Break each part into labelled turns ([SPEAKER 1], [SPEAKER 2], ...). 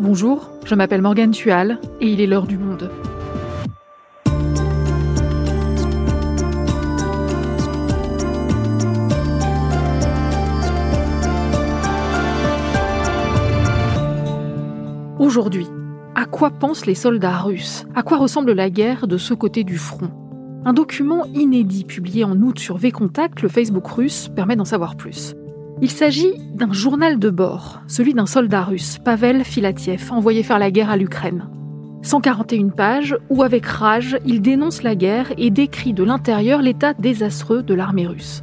[SPEAKER 1] Bonjour, je m'appelle Morgane Tual et il est l'heure du monde. Aujourd'hui, à quoi pensent les soldats russes? À quoi ressemble la guerre de ce côté du front? Un document inédit publié en août sur V-Contact, le Facebook russe, permet d'en savoir plus. Il s'agit d'un journal de bord, celui d'un soldat russe, Pavel Filatiev, envoyé faire la guerre à l'Ukraine. 141 pages où, avec rage, il dénonce la guerre et décrit de l'intérieur l'état désastreux de l'armée russe.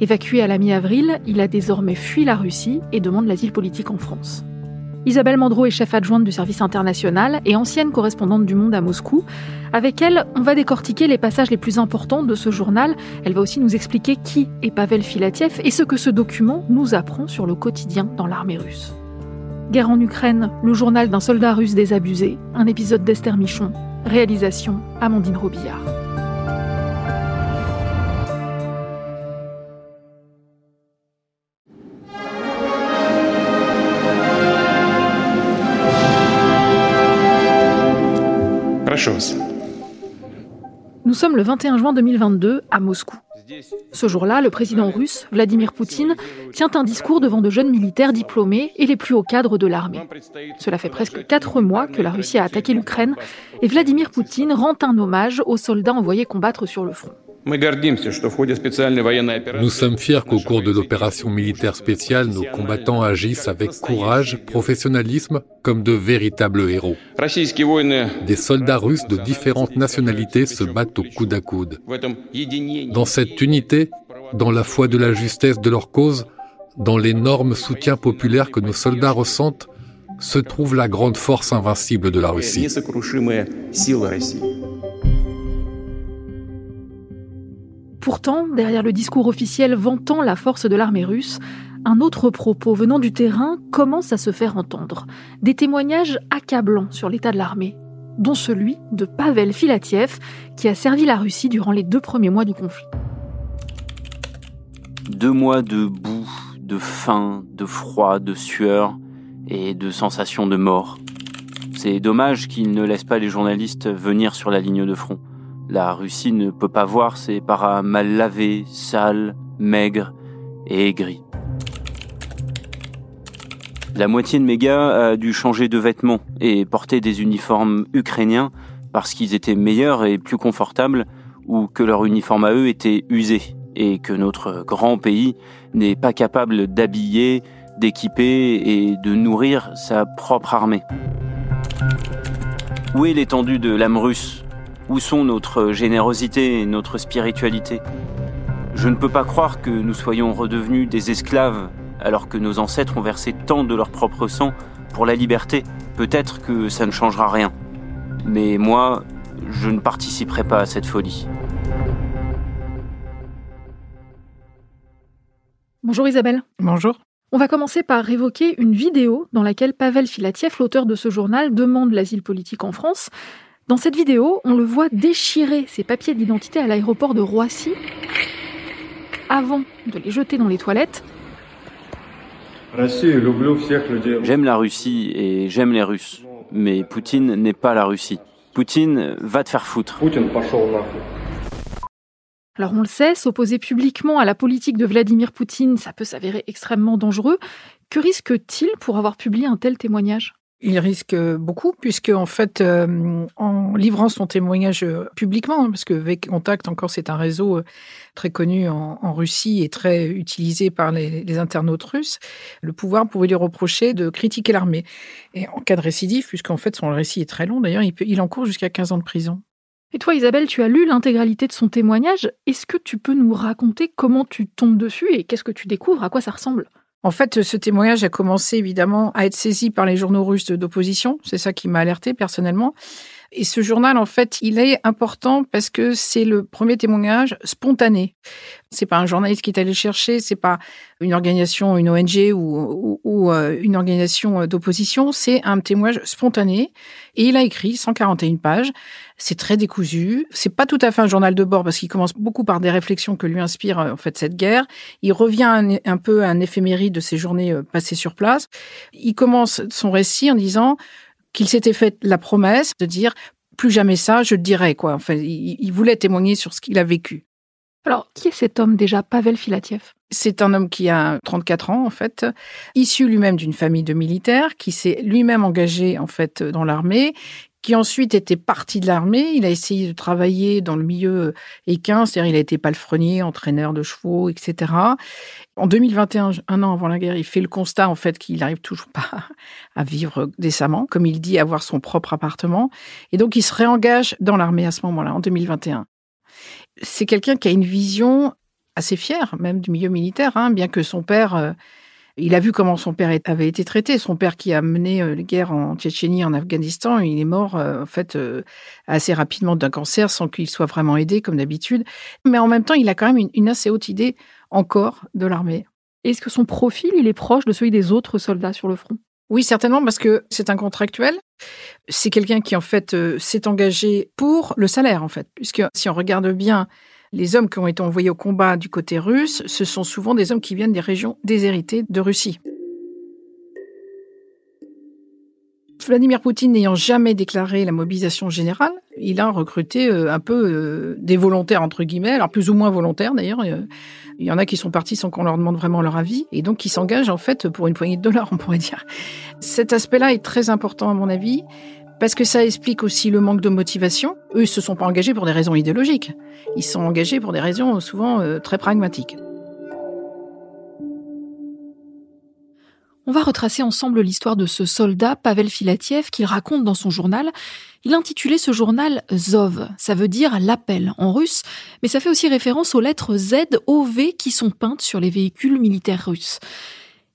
[SPEAKER 1] Évacué à la mi-avril, il a désormais fui la Russie et demande l'asile politique en France. Isabelle Mandreau est chef adjointe du service international et ancienne correspondante du Monde à Moscou. Avec elle, on va décortiquer les passages les plus importants de ce journal. Elle va aussi nous expliquer qui est Pavel Filatiev et ce que ce document nous apprend sur le quotidien dans l'armée russe. Guerre en Ukraine, le journal d'un soldat russe désabusé, un épisode d'Esther Michon. Réalisation Amandine Robillard. Nous sommes le 21 juin 2022 à Moscou. Ce jour-là, le président russe, Vladimir Poutine, tient un discours devant de jeunes militaires diplômés et les plus hauts cadres de l'armée. Cela fait presque quatre mois que la Russie a attaqué l'Ukraine et Vladimir Poutine rend un hommage aux soldats envoyés combattre sur le front.
[SPEAKER 2] Nous sommes fiers qu'au cours de l'opération militaire spéciale, nos combattants agissent avec courage, professionnalisme, comme de véritables héros. Des soldats russes de différentes nationalités se battent au coude à coude. Dans cette unité, dans la foi de la justesse de leur cause, dans l'énorme soutien populaire que nos soldats ressentent, se trouve la grande force invincible de la Russie.
[SPEAKER 1] Pourtant, derrière le discours officiel vantant la force de l'armée russe, un autre propos venant du terrain commence à se faire entendre. Des témoignages accablants sur l'état de l'armée, dont celui de Pavel Filatiev, qui a servi la Russie durant les deux premiers mois du conflit.
[SPEAKER 3] Deux mois de boue, de faim, de froid, de sueur et de sensation de mort. C'est dommage qu'il ne laisse pas les journalistes venir sur la ligne de front. La Russie ne peut pas voir ses paras mal lavés, sales, maigres et aigris. La moitié de mes gars a dû changer de vêtements et porter des uniformes ukrainiens parce qu'ils étaient meilleurs et plus confortables ou que leur uniforme à eux était usé et que notre grand pays n'est pas capable d'habiller, d'équiper et de nourrir sa propre armée. Où est l'étendue de l'âme russe? Où sont notre générosité et notre spiritualité? Je ne peux pas croire que nous soyons redevenus des esclaves alors que nos ancêtres ont versé tant de leur propre sang pour la liberté. Peut-être que ça ne changera rien. Mais moi, je ne participerai pas à cette folie.
[SPEAKER 1] Bonjour Isabelle.
[SPEAKER 4] Bonjour.
[SPEAKER 1] On va commencer par évoquer une vidéo dans laquelle Pavel Filatiev, l'auteur de ce journal, demande l'asile politique en France. Dans cette vidéo, on le voit déchirer ses papiers d'identité à l'aéroport de Roissy avant de les jeter dans les toilettes.
[SPEAKER 3] J'aime la Russie et j'aime les Russes, mais Poutine n'est pas la Russie. Poutine va te faire foutre.
[SPEAKER 1] Alors on le sait, s'opposer publiquement à la politique de Vladimir Poutine, ça peut s'avérer extrêmement dangereux. Que risque-t-il pour avoir publié un tel témoignage?
[SPEAKER 4] Il risque beaucoup, puisque en fait, euh, en livrant son témoignage euh, publiquement, hein, parce que VK Contact, encore, c'est un réseau euh, très connu en, Russie et très utilisé par les, internautes russes, le pouvoir pouvait lui reprocher de critiquer l'armée. Et en cas de récidive, puisqu'en fait, son récit est très long, d'ailleurs, il, il encourt jusqu'à 15 ans de prison.
[SPEAKER 1] Et toi, Isabelle, tu as lu l'intégralité de son témoignage. Est-ce que tu peux nous raconter comment tu tombes dessus et qu'est-ce que tu découvres, à quoi ça ressemble?
[SPEAKER 4] En fait, ce témoignage a commencé évidemment à être saisi par les journaux russes d'opposition. C'est ça qui m'a alerté personnellement. Et ce journal, en fait, il est important parce que c'est le premier témoignage spontané. C'est pas un journaliste qui est allé chercher, c'est pas une organisation, une ONG ou, euh, une organisation d'opposition, c'est un témoignage spontané. Et il a écrit 141 pages. C'est très décousu. C'est pas tout à fait un journal de bord parce qu'il commence beaucoup par des réflexions que lui inspire en fait cette guerre. Il revient un, un peu à un éphémérie de ses journées euh, passées sur place. Il commence son récit en disant qu'il s'était fait la promesse de dire plus jamais ça, je le dirai quoi. Enfin, il, voulait témoigner sur ce qu'il a vécu.
[SPEAKER 1] Alors, qui est cet homme déjà, Pavel Filatiev
[SPEAKER 4] C'est un homme qui a 34 ans en fait, issu lui-même d'une famille de militaires, qui s'est lui-même engagé en fait dans l'armée, qui ensuite était parti de l'armée. Il a essayé de travailler dans le milieu équin, c'est-à-dire il a été palefrenier, entraîneur de chevaux, etc. En 2021, un an avant la guerre, il fait le constat en fait qu'il n'arrive toujours pas à vivre décemment, comme il dit, avoir son propre appartement. Et donc il se réengage dans l'armée à ce moment-là, en 2021. C'est quelqu'un qui a une vision assez fière, même du milieu militaire, hein, bien que son père euh, il a vu comment son père avait été traité. Son père qui a mené euh, les guerres en Tchétchénie, en Afghanistan, il est mort euh, en fait euh, assez rapidement d'un cancer sans qu'il soit vraiment aidé comme d'habitude. Mais en même temps, il a quand même une, assez haute idée encore de l'armée.
[SPEAKER 1] Est-ce que son profil, il est proche de celui des autres soldats sur le front?
[SPEAKER 4] Oui, certainement, parce que c'est un contractuel. C'est quelqu'un qui, en fait, s'est engagé pour le salaire, en fait. Puisque si on regarde bien les hommes qui ont été envoyés au combat du côté russe, ce sont souvent des hommes qui viennent des régions déshéritées de Russie. Vladimir Poutine n'ayant jamais déclaré la mobilisation générale, il a recruté euh, un peu euh, des volontaires entre guillemets, alors plus ou moins volontaires d'ailleurs. Euh, il y en a qui sont partis sans qu'on leur demande vraiment leur avis et donc qui s'engagent en fait pour une poignée de dollars, on pourrait dire. Cet aspect-là est très important à mon avis parce que ça explique aussi le manque de motivation. Eux, ils se sont pas engagés pour des raisons idéologiques. Ils sont engagés pour des raisons souvent euh, très pragmatiques.
[SPEAKER 1] On va retracer ensemble l'histoire de ce soldat, Pavel Filatiev, qu'il raconte dans son journal. Il intitulait ce journal Zov, ça veut dire l'appel en russe, mais ça fait aussi référence aux lettres Z, O, V qui sont peintes sur les véhicules militaires russes.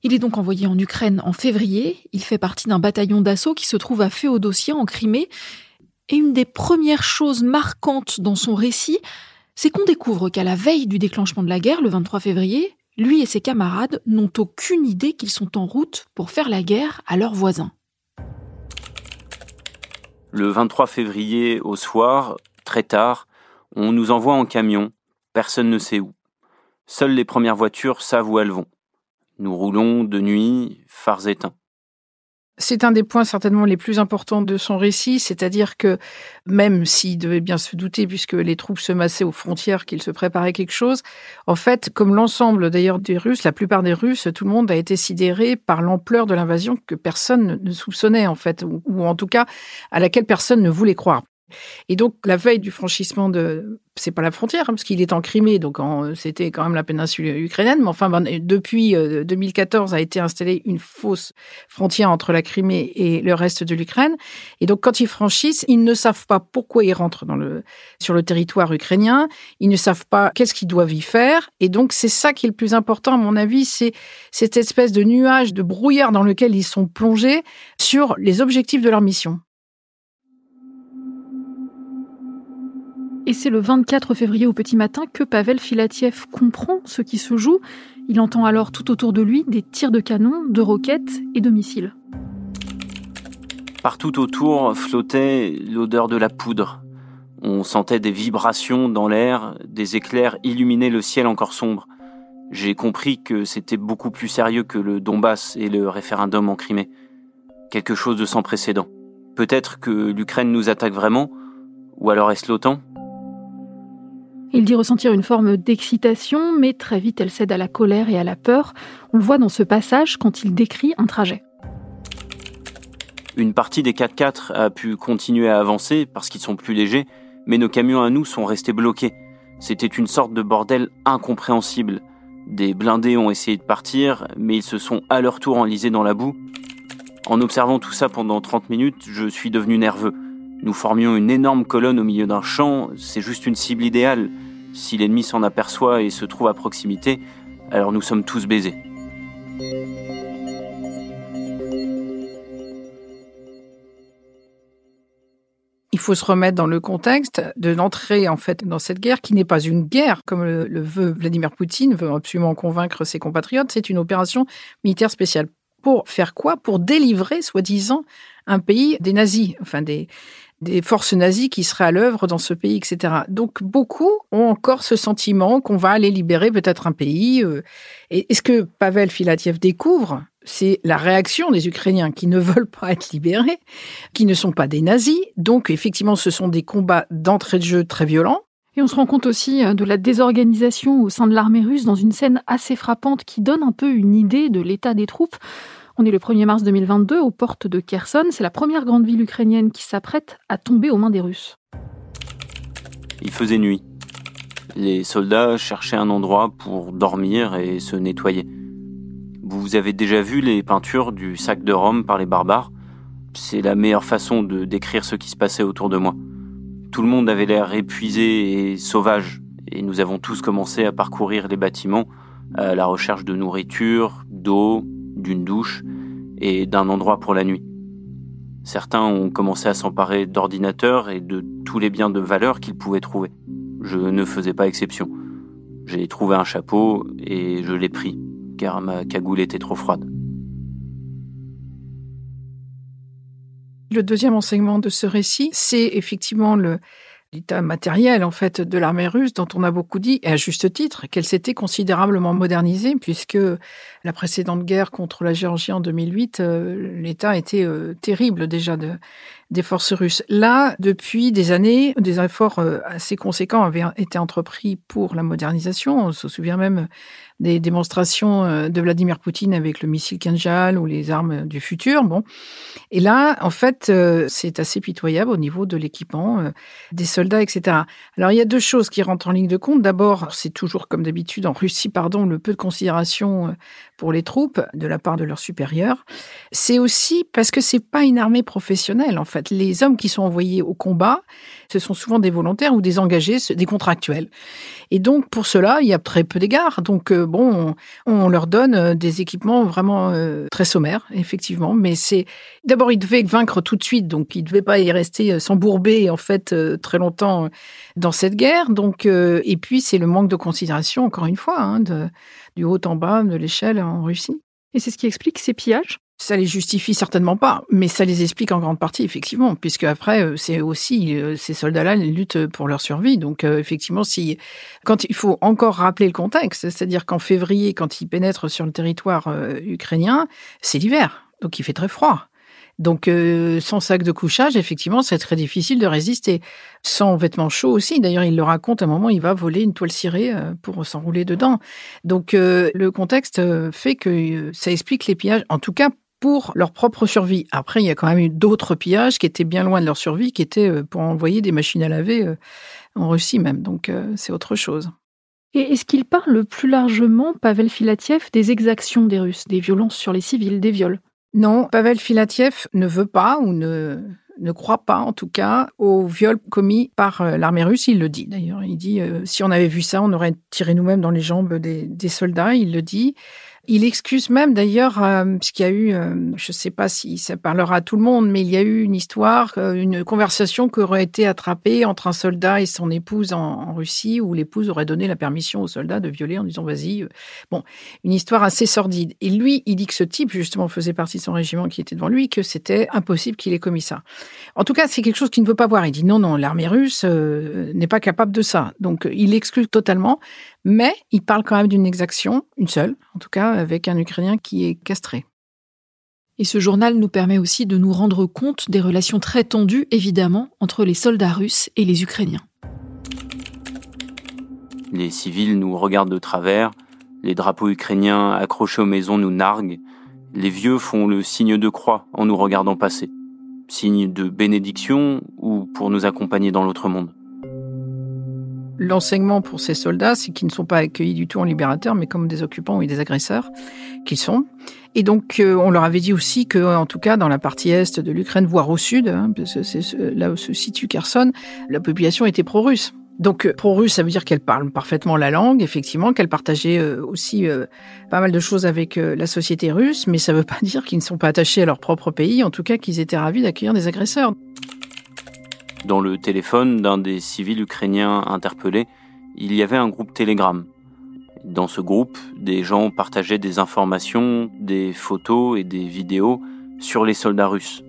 [SPEAKER 1] Il est donc envoyé en Ukraine en février. Il fait partie d'un bataillon d'assaut qui se trouve à Féodossia en Crimée. Et une des premières choses marquantes dans son récit, c'est qu'on découvre qu'à la veille du déclenchement de la guerre, le 23 février, lui et ses camarades n'ont aucune idée qu'ils sont en route pour faire la guerre à leurs voisins.
[SPEAKER 3] Le 23 février au soir, très tard, on nous envoie en camion. Personne ne sait où. Seules les premières voitures savent où elles vont. Nous roulons de nuit, phares éteints.
[SPEAKER 4] C'est un des points certainement les plus importants de son récit, c'est-à-dire que même s'il devait bien se douter, puisque les troupes se massaient aux frontières, qu'il se préparait quelque chose, en fait, comme l'ensemble d'ailleurs des Russes, la plupart des Russes, tout le monde a été sidéré par l'ampleur de l'invasion que personne ne soupçonnait en fait, ou en tout cas à laquelle personne ne voulait croire. Et donc, la veille du franchissement de, c'est pas la frontière, hein, parce qu'il est en Crimée, donc c'était quand même la péninsule ukrainienne, mais enfin, ben, depuis 2014 euh, a été installée une fausse frontière entre la Crimée et le reste de l'Ukraine. Et donc, quand ils franchissent, ils ne savent pas pourquoi ils rentrent sur le territoire ukrainien, ils ne savent pas qu'est-ce qu'ils doivent y faire. Et donc, c'est ça qui est le plus important, à mon avis, c'est cette espèce de nuage, de brouillard dans lequel ils sont plongés sur les objectifs de leur mission.
[SPEAKER 1] Et c'est le 24 février au petit matin que Pavel Filatiev comprend ce qui se joue. Il entend alors tout autour de lui des tirs de canon, de roquettes et de missiles.
[SPEAKER 3] Partout autour flottait l'odeur de la poudre. On sentait des vibrations dans l'air, des éclairs illuminaient le ciel encore sombre. J'ai compris que c'était beaucoup plus sérieux que le Donbass et le référendum en Crimée. Quelque chose de sans précédent. Peut-être que l'Ukraine nous attaque vraiment, ou alors est-ce l'OTAN?
[SPEAKER 1] Il dit ressentir une forme d'excitation, mais très vite elle cède à la colère et à la peur. On le voit dans ce passage quand il décrit un trajet.
[SPEAKER 3] Une partie des 4x4 a pu continuer à avancer parce qu'ils sont plus légers, mais nos camions à nous sont restés bloqués. C'était une sorte de bordel incompréhensible. Des blindés ont essayé de partir, mais ils se sont à leur tour enlisés dans la boue. En observant tout ça pendant 30 minutes, je suis devenu nerveux. Nous formions une énorme colonne au milieu d'un champ, c'est juste une cible idéale. Si l'ennemi s'en aperçoit et se trouve à proximité, alors nous sommes tous baisés.
[SPEAKER 4] Il faut se remettre dans le contexte de l'entrée en fait dans cette guerre qui n'est pas une guerre comme le, veut Vladimir Poutine, veut absolument convaincre ses compatriotes. C'est une opération militaire spéciale. Pour faire quoi? Pour délivrer, soi-disant, un pays des nazis, enfin des, des forces nazies qui seraient à l'œuvre dans ce pays, etc. Donc beaucoup ont encore ce sentiment qu'on va aller libérer peut-être un pays. Euh, et, ce que Pavel Filatiev découvre, c'est la réaction des Ukrainiens qui ne veulent pas être libérés, qui ne sont pas des nazis. Donc effectivement, ce sont des combats d'entrée de jeu très violents.
[SPEAKER 1] Et on se rend compte aussi euh, de la désorganisation au sein de l'armée russe dans une scène assez frappante qui donne un peu une idée de l'état des troupes. On est le 1er mars 2022 aux portes de Kherson. C'est la première grande ville ukrainienne qui s'apprête à tomber aux mains des Russes.
[SPEAKER 3] Il faisait nuit. Les soldats cherchaient un endroit pour dormir et se nettoyer. Vous avez déjà vu les peintures du sac de Rome par les barbares? C'est la meilleure façon de décrire ce qui se passait autour de moi. Tout le monde avait l'air épuisé et sauvage, et nous avons tous commencé à parcourir les bâtiments à la recherche de nourriture, d'eau, d'une douche et d'un endroit pour la nuit. Certains ont commencé à s'emparer d'ordinateurs et de tous les biens de valeur qu'ils pouvaient trouver. Je ne faisais pas exception. J'ai trouvé un chapeau et je l'ai pris, car ma cagoule était trop froide.
[SPEAKER 4] Le deuxième enseignement de ce récit, c'est effectivement le, l'état matériel en fait de l'armée russe dont on a beaucoup dit et à juste titre qu'elle s'était considérablement modernisée puisque la précédente guerre contre la Géorgie en 2008 euh, l'état était euh, terrible déjà de des forces russes. Là, depuis des années, des efforts euh, assez conséquents avaient été entrepris pour la modernisation. On se souvient même des démonstrations euh, de Vladimir Poutine avec le missile Kinjal ou les armes du futur. Bon. Et là, en fait, euh, c'est assez pitoyable au niveau de l'équipement des soldats, etc. Alors, il y a deux choses qui rentrent en ligne de compte. D'abord, c'est toujours comme d'habitude en Russie, pardon, le peu de considération pour les troupes de la part de leurs supérieurs. C'est aussi parce que c'est pas une armée professionnelle, en fait. Les hommes qui sont envoyés au combat, ce sont souvent des volontaires ou des engagés, des contractuels. Et donc, pour cela, il y a très peu d'égards. Donc, euh, bon, on, leur donne euh, des équipements vraiment euh, très sommaires, effectivement. Mais c'est d'abord, ils devaient vaincre tout de suite, donc ils ne devaient pas y rester s'embourber en fait très longtemps dans cette guerre. Donc, et puis c'est le manque de considération, encore une fois, hein, du haut en bas de l'échelle en Russie.
[SPEAKER 1] Et c'est ce qui explique ces pillages?
[SPEAKER 4] Ça les justifie certainement pas, mais ça les explique en grande partie, effectivement, puisque après, euh, c'est aussi euh, ces soldats-là luttent pour leur survie. Donc, euh, effectivement, si quand il faut encore rappeler le contexte, c'est-à-dire qu'en février, quand ils pénètrent sur le territoire ukrainien, c'est l'hiver, donc il fait très froid. Donc, sans sac de couchage, effectivement, c'est très difficile de résister. Sans vêtements chauds aussi. D'ailleurs, il le raconte à un moment, il va voler une toile cirée pour s'enrouler dedans. Donc, le contexte fait que ça explique les pillages, en tout cas pour leur propre survie. Après, il y a quand même eu d'autres pillages qui étaient bien loin de leur survie, qui étaient euh, pour envoyer des machines à laver euh, en Russie même. Donc, euh, c'est autre chose.
[SPEAKER 1] Et est-ce qu'il parle plus largement, Pavel Filatiev, des exactions des Russes, des violences sur les civils, des viols?
[SPEAKER 4] Non, Pavel Filatiev ne veut pas ou ne, ne croit pas, en tout cas, aux viols commis par l'armée russe. Il le dit d'ailleurs. Il dit si on avait vu ça, on aurait tiré nous-mêmes dans les jambes des, des soldats. Il le dit. Il excuse même d'ailleurs, euh, puisqu'il y a eu, euh, je ne sais pas si ça parlera à tout le monde, mais il y a eu une histoire, euh, une conversation qui aurait été attrapée entre un soldat et son épouse en, Russie, où l'épouse aurait donné la permission au soldat de violer en disant vas-y. Bon, une histoire assez sordide. Et lui, il dit que ce type, justement, faisait partie de son régiment qui était devant lui, que c'était impossible qu'il ait commis ça. En tout cas, c'est quelque chose qu'il ne veut pas voir. Il dit non, non, l'armée russe n'est pas capable de ça. Donc, il exclut totalement. Mais il parle quand même d'une exaction, une seule, en tout cas, avec un Ukrainien qui est castré.
[SPEAKER 1] Et ce journal nous permet aussi de nous rendre compte des relations très tendues, évidemment, entre les soldats russes et les Ukrainiens.
[SPEAKER 3] Les civils nous regardent de travers, les drapeaux ukrainiens accrochés aux maisons nous narguent, les vieux font le signe de croix en nous regardant passer, signe de bénédiction ou pour nous accompagner dans l'autre monde.
[SPEAKER 4] L'enseignement pour ces soldats, c'est qu'ils ne sont pas accueillis du tout en libérateurs, mais comme des occupants ou des agresseurs qu'ils sont. Et donc, euh, on leur avait dit aussi que, en tout cas, dans la partie est de l'Ukraine, voire au sud, hein, c'est là où se situe Kherson, la population était pro-russe. Donc, euh, pro-russe, ça veut dire qu'elle parle parfaitement la langue, effectivement, qu'elle partageait euh, aussi pas mal de choses avec la société russe, mais ça ne veut pas dire qu'ils ne sont pas attachés à leur propre pays, en tout cas qu'ils étaient ravis d'accueillir des agresseurs.
[SPEAKER 3] Dans le téléphone d'un des civils ukrainiens interpellés, il y avait un groupe Telegram. Dans ce groupe, des gens partageaient des informations, des photos et des vidéos sur les soldats russes,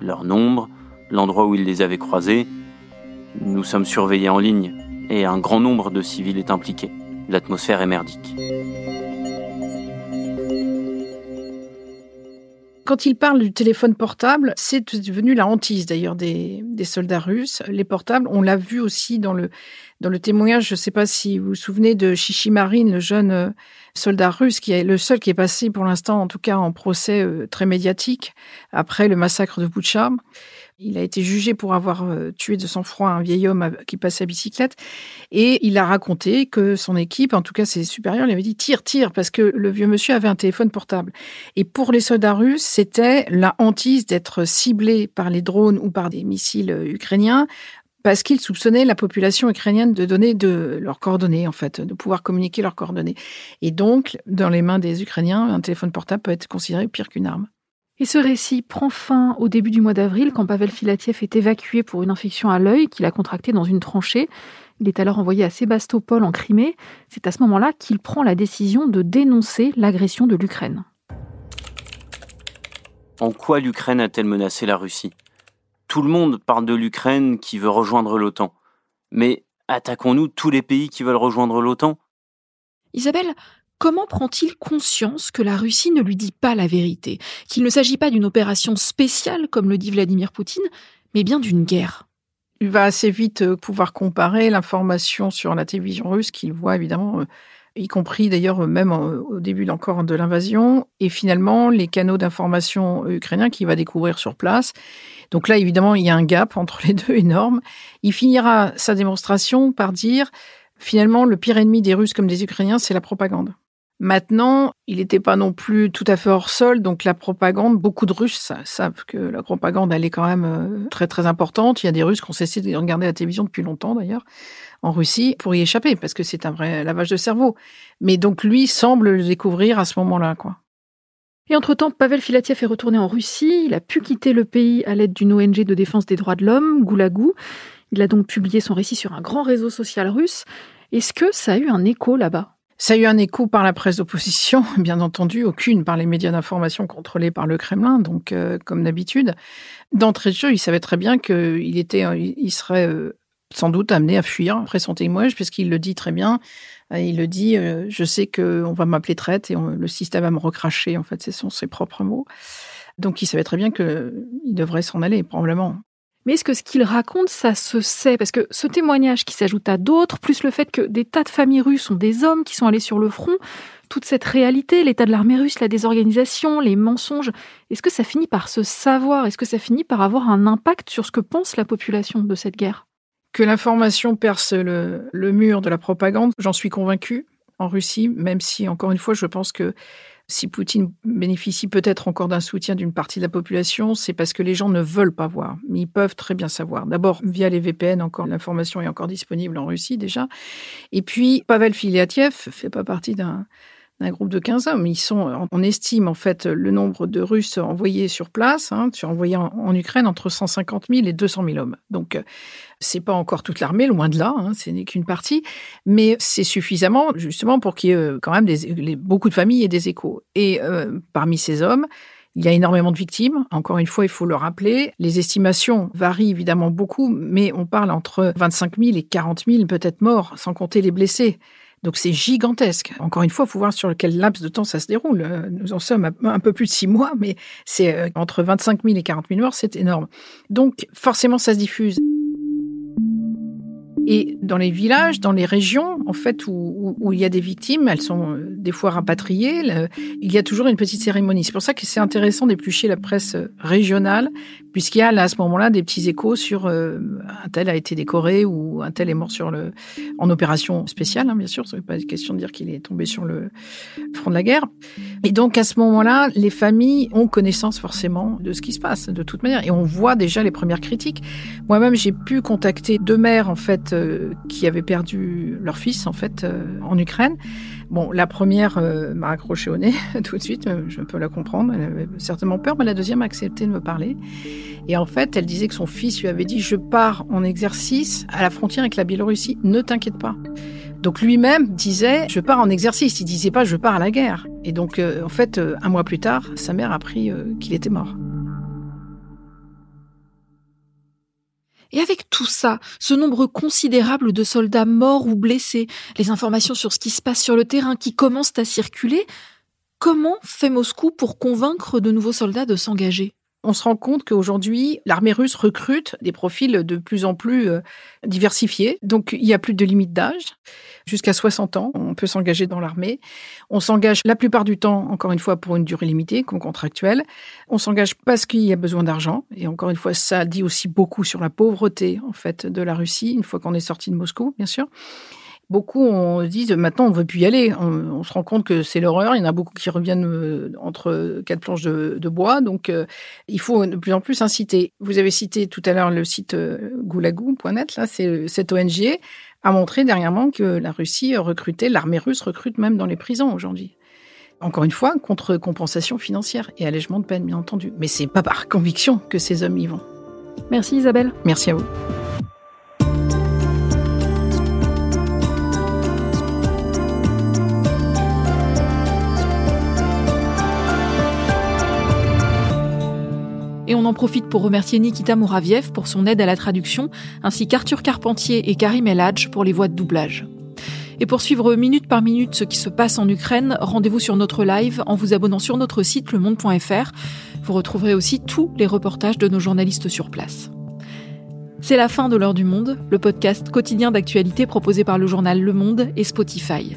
[SPEAKER 3] leur nombre, l'endroit où ils les avaient croisés. Nous sommes surveillés en ligne et un grand nombre de civils est impliqué. L'atmosphère est merdique.
[SPEAKER 4] Quand il parle du téléphone portable, c'est devenu la hantise d'ailleurs des, soldats russes. Les portables, on l'a vu aussi dans le, dans le témoignage, je ne sais pas si vous vous souvenez de Chichimarine, le jeune euh, soldat russe, qui est le seul qui est passé pour l'instant, en tout cas en procès euh, très médiatique, après le massacre de Boucha. Il a été jugé pour avoir euh, tué de sang-froid un vieil homme qui passait à bicyclette. Et il a raconté que son équipe, en tout cas ses supérieurs, lui avaient dit tire, tire, parce que le vieux monsieur avait un téléphone portable. Et pour les soldats russes, c'était la hantise d'être ciblé par les drones ou par des missiles euh, ukrainiens parce qu'ils soupçonnaient la population ukrainienne de donner de leurs coordonnées, en fait, de pouvoir communiquer leurs coordonnées. Et donc, dans les mains des Ukrainiens, un téléphone portable peut être considéré pire qu'une arme.
[SPEAKER 1] Et ce récit prend fin au début du mois d'avril quand Pavel Filatiev est évacué pour une infection à l'œil qu'il a contractée dans une tranchée. Il est alors envoyé à Sébastopol en Crimée. C'est à ce moment-là qu'il prend la décision de dénoncer l'agression de l'Ukraine.
[SPEAKER 3] En quoi l'Ukraine a-t-elle menacé la Russie? Tout le monde parle de l'Ukraine qui veut rejoindre l'OTAN. Mais attaquons-nous tous les pays qui veulent rejoindre l'OTAN?
[SPEAKER 1] Isabelle, Comment prend-il conscience que la Russie ne lui dit pas la vérité, qu'il ne s'agit pas d'une opération spéciale, comme le dit Vladimir Poutine, mais bien d'une guerre?
[SPEAKER 4] Il va assez vite euh, pouvoir comparer l'information sur la télévision russe qu'il voit évidemment, euh, y compris d'ailleurs euh, même au début encore de l'invasion, et finalement les canaux d'information ukrainiens qu'il va découvrir sur place. Donc là, évidemment, il y a un gap entre les deux énorme. Il finira sa démonstration par dire finalement le pire ennemi des Russes comme des Ukrainiens, c'est la propagande. Maintenant, il n'était pas non plus tout à fait hors sol, donc la propagande, beaucoup de Russes savent que la propagande, elle est quand même euh, très très importante. Il y a des Russes qui ont cessé de regarder la télévision depuis longtemps d'ailleurs, en Russie, pour y échapper, parce que c'est un vrai lavage de cerveau. Mais donc lui semble le découvrir à ce moment-là, quoi.
[SPEAKER 1] Et entre-temps, Pavel Filatiev est retourné en Russie. Il a pu quitter le pays à l'aide d'une ONG de défense des droits de l'homme, Goulagou. Il a donc publié son récit sur un grand réseau social russe. Est-ce que ça a eu un écho là-bas?
[SPEAKER 4] Ça a eu un écho par la presse d'opposition, bien entendu, aucune par les médias d'information contrôlés par le Kremlin, donc euh, comme d'habitude. D'entrée de jeu, il savait très bien qu'il était, euh, il serait euh, sans doute amené à fuir après son témoignage, puisqu'il le dit très bien. Il le dit, je sais qu'on va m'appeler traite et le système va me recracher. En fait, ce sont ses propres mots. Donc, il savait très bien qu'il devrait s'en aller, probablement.
[SPEAKER 1] Mais est-ce que ce qu'il raconte, ça se sait? Parce que ce témoignage qui s'ajoute à d'autres, plus le fait que des tas de familles russes sont des hommes qui sont allés sur le front, toute cette réalité, l'état de l'armée russe, la désorganisation, les mensonges, est-ce que ça finit par se savoir? Est-ce que ça finit par avoir un impact sur ce que pense la population de cette guerre?
[SPEAKER 4] Que l'information perce le, le mur de la propagande, j'en suis convaincu en Russie, même si, encore une fois, je pense que si Poutine bénéficie peut-être encore d'un soutien d'une partie de la population, c'est parce que les gens ne veulent pas voir, mais ils peuvent très bien savoir. D'abord, via les VPN, encore l'information est encore disponible en Russie déjà. Et puis, Pavel Filiatiev fait pas partie d'un un groupe de 15 hommes. Ils sont, on estime en fait le nombre de Russes envoyés sur place, hein, envoyés en, Ukraine, entre 150 000 et 200 000 hommes. Donc, euh, c'est pas encore toute l'armée, loin de là, hein, ce n'est qu'une partie, mais c'est suffisamment justement pour qu'il y ait euh, quand même beaucoup de familles et des échos. Et euh, parmi ces hommes, il y a énormément de victimes. Encore une fois, il faut le rappeler. Les estimations varient évidemment beaucoup, mais on parle entre 25 000 et 40 000 peut-être morts, sans compter les blessés. Donc c'est gigantesque. Encore une fois, il faut voir sur quel laps de temps ça se déroule. Euh, nous en sommes un peu plus de six mois, mais c'est euh, entre 25 000 et 40 000 morts, c'est énorme. Donc forcément, ça se diffuse. Et dans les villages, dans les régions, en fait, où, où, il y a des victimes, elles sont euh, des fois rapatriées, il y a toujours une petite cérémonie. C'est pour ça que c'est intéressant d'éplucher la presse euh, régionale, puisqu'il y a là, à ce moment-là des petits échos sur euh, un tel a été décoré ou un tel est mort sur le, en opération spéciale, hein, bien sûr. Ce n'est pas question de dire qu'il est tombé sur le front de la guerre. Et donc, à ce moment-là, les familles ont connaissance forcément de ce qui se passe, de toute manière. Et on voit déjà les premières critiques. Moi-même, j'ai pu contacter deux mères, en fait, euh, qui avaient perdu leur fils en fait en Ukraine. Bon, la première m'a accroché au nez tout de suite, je peux la comprendre. Elle avait certainement peur, mais la deuxième a accepté de me parler. Et en fait, elle disait que son fils lui avait dit Je pars en exercice à la frontière avec la Biélorussie, ne t'inquiète pas. Donc lui-même disait Je pars en exercice. Il disait pas Je pars à la guerre. Et donc, en fait, un mois plus tard, sa mère a appris qu'il était mort.
[SPEAKER 1] Et avec tout ça, ce nombre considérable de soldats morts ou blessés, les informations sur ce qui se passe sur le terrain qui commencent à circuler, comment fait Moscou pour convaincre de nouveaux soldats de s'engager?
[SPEAKER 4] On se rend compte qu'aujourd'hui, l'armée russe recrute des profils de plus en plus euh, diversifiés. Donc, il n'y a plus de limite d'âge. Jusqu'à 60 ans, on peut s'engager dans l'armée. On s'engage la plupart du temps, encore une fois, pour une durée limitée, comme contractuelle. On s'engage parce qu'il y a besoin d'argent. Et encore une fois, ça dit aussi beaucoup sur la pauvreté, en fait, de la Russie, une fois qu'on est sorti de Moscou, bien sûr beaucoup on disent maintenant on ne veut plus y aller. On, se rend compte que c'est l'horreur. Il y en a beaucoup qui reviennent euh, entre quatre planches de, bois. Donc euh, il faut de plus en plus inciter. Vous avez cité tout à l'heure le site euh, goulagou.net. Là, c'est cette ONG a montré dernièrement que la Russie recrutait, l'armée russe recrute même dans les prisons aujourd'hui. Encore une fois, contre compensation financière et allègement de peine, bien entendu. Mais c'est pas par conviction que ces hommes y vont.
[SPEAKER 1] Merci Isabelle.
[SPEAKER 4] Merci à vous.
[SPEAKER 1] Et on en profite pour remercier Nikita Mouraviev pour son aide à la traduction, ainsi qu'Arthur Carpentier et Karim Eladj pour les voix de doublage. Et pour suivre minute par minute ce qui se passe en Ukraine, rendez-vous sur notre live en vous abonnant sur notre site lemonde.fr. Vous retrouverez aussi tous les reportages de nos journalistes sur place. C'est la fin de l'heure du monde, le podcast quotidien d'actualité proposé par le journal Le Monde et Spotify.